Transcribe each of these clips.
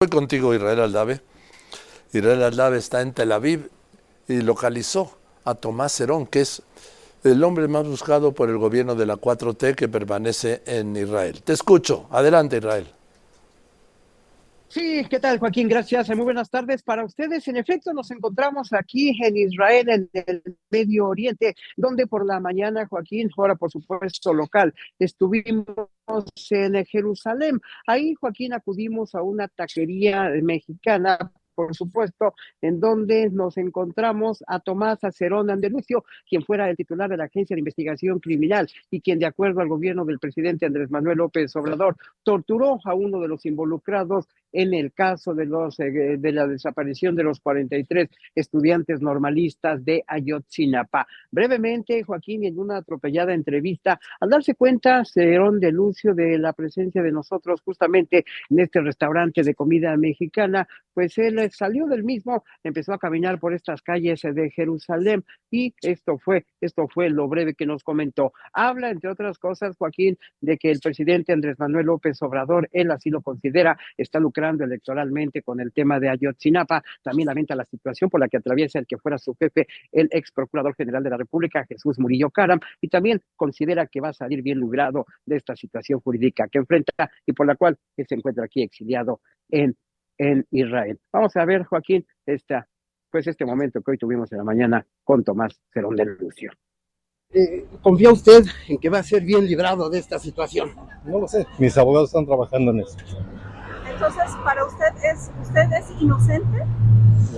Voy contigo, Israel Aldave. Israel Aldave está en Tel Aviv y localizó a Tomás Herón, que es el hombre más buscado por el gobierno de la 4T que permanece en Israel. Te escucho. Adelante, Israel. Sí, ¿qué tal, Joaquín? Gracias. Muy buenas tardes para ustedes. En efecto, nos encontramos aquí en Israel, en el Medio Oriente, donde por la mañana, Joaquín, ahora por supuesto local, estuvimos en Jerusalén. Ahí, Joaquín, acudimos a una taquería mexicana por supuesto, en donde nos encontramos a Tomás Acerón Andalucio, quien fuera el titular de la Agencia de Investigación Criminal y quien, de acuerdo al gobierno del presidente Andrés Manuel López Obrador, torturó a uno de los involucrados en el caso de, los, eh, de la desaparición de los 43 estudiantes normalistas de Ayotzinapa. Brevemente, Joaquín, en una atropellada entrevista, al darse cuenta, Cerón de Lucio, de la presencia de nosotros justamente en este restaurante de comida mexicana, pues él salió del mismo, empezó a caminar por estas calles de Jerusalén y esto fue, esto fue lo breve que nos comentó. Habla, entre otras cosas, Joaquín, de que el presidente Andrés Manuel López Obrador, él así lo considera, está lucrando electoralmente con el tema de Ayotzinapa. También lamenta la situación por la que atraviesa el que fuera su jefe, el ex procurador general de la República, Jesús Murillo Caram, y también considera que va a salir bien librado de esta situación jurídica que enfrenta y por la cual se encuentra aquí exiliado en, en Israel. Vamos a ver, Joaquín, esta, pues este momento que hoy tuvimos en la mañana con Tomás Cerón de Lucio. Eh, ¿Confía usted en que va a ser bien librado de esta situación? No lo sé, mis abogados están trabajando en eso. Entonces, para usted es usted es inocente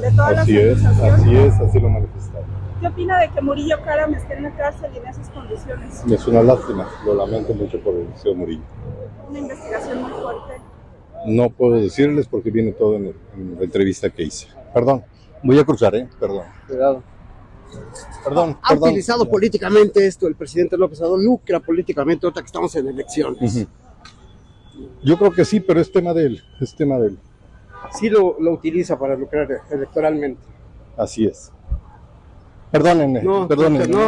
de todas así las es, Así es, así lo manifestado. ¿Qué opina de que Murillo Karam esté en la cárcel y en esas condiciones? Es una lástima, lo lamento mucho por el señor Murillo. Una investigación muy fuerte. No puedo decirles porque viene todo en, la entrevista que hice. Perdón, voy a cruzar, ¿eh? Perdón. Cuidado. Perdón, ha, utilizado políticamente esto el presidente López Obrador, lucra políticamente ahorita que estamos en elecciones. Yo creo que sí, pero es tema de él, es tema de él. Sí lo, lo utiliza para lucrar electoralmente. Así es. Perdónenme, perdónenme.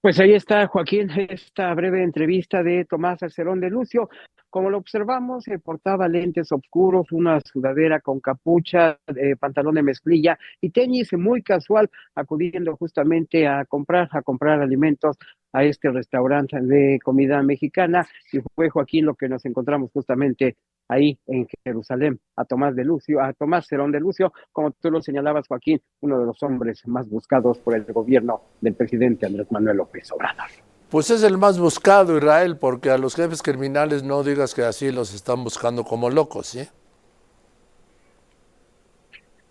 Pues ahí está, Joaquín, esta breve entrevista de Tomás Alcerón de Lucio. Como lo observamos, eh, portaba lentes oscuros, una sudadera con capucha, eh, pantalón de mezclilla y tenis muy casual, acudiendo justamente a comprar, a comprar alimentos a este restaurante de comida mexicana. Y fue Joaquín lo que nos encontramos justamente ahí en Jerusalén, a Tomás de Lucio, a Tomás Cerón de Lucio, como tú lo señalabas, Joaquín, uno de los hombres más buscados por el gobierno del presidente Andrés Manuel López Obrador. Pues es el más buscado, Israel, porque a los jefes criminales no digas que así los están buscando como locos, ¿sí?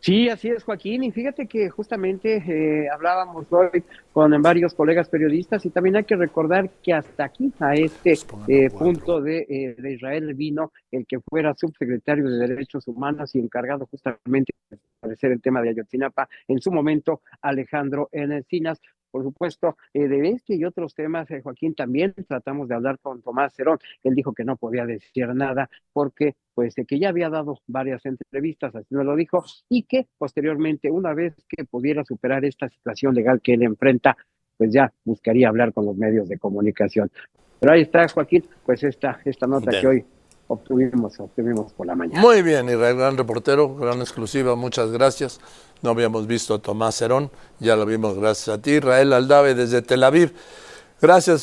Sí, así es, Joaquín. Y fíjate que justamente eh, hablábamos hoy con varios colegas periodistas y también hay que recordar que hasta aquí, a este eh, punto de, eh, de, Israel, vino el que fuera subsecretario de Derechos Humanos y encargado justamente de establecer el tema de Ayotzinapa, en su momento Alejandro Encinas, por supuesto, eh, de este y otros temas, eh, Joaquín, también tratamos de hablar con Tomás Cerón. Él dijo que no podía decir nada porque, pues, que ya había dado varias entrevistas, así me lo dijo, y que posteriormente, una vez que pudiera superar esta situación legal que él enfrenta, pues ya buscaría hablar con los medios de comunicación. Pero ahí está, Joaquín, pues esta, esta nota que hoy obtuvimos, obtuvimos por la mañana. Muy bien, Israel, gran reportero, gran exclusiva, muchas gracias. No habíamos visto a Tomás Herón, ya lo vimos gracias a ti. Israel Aldave desde Tel Aviv. Gracias.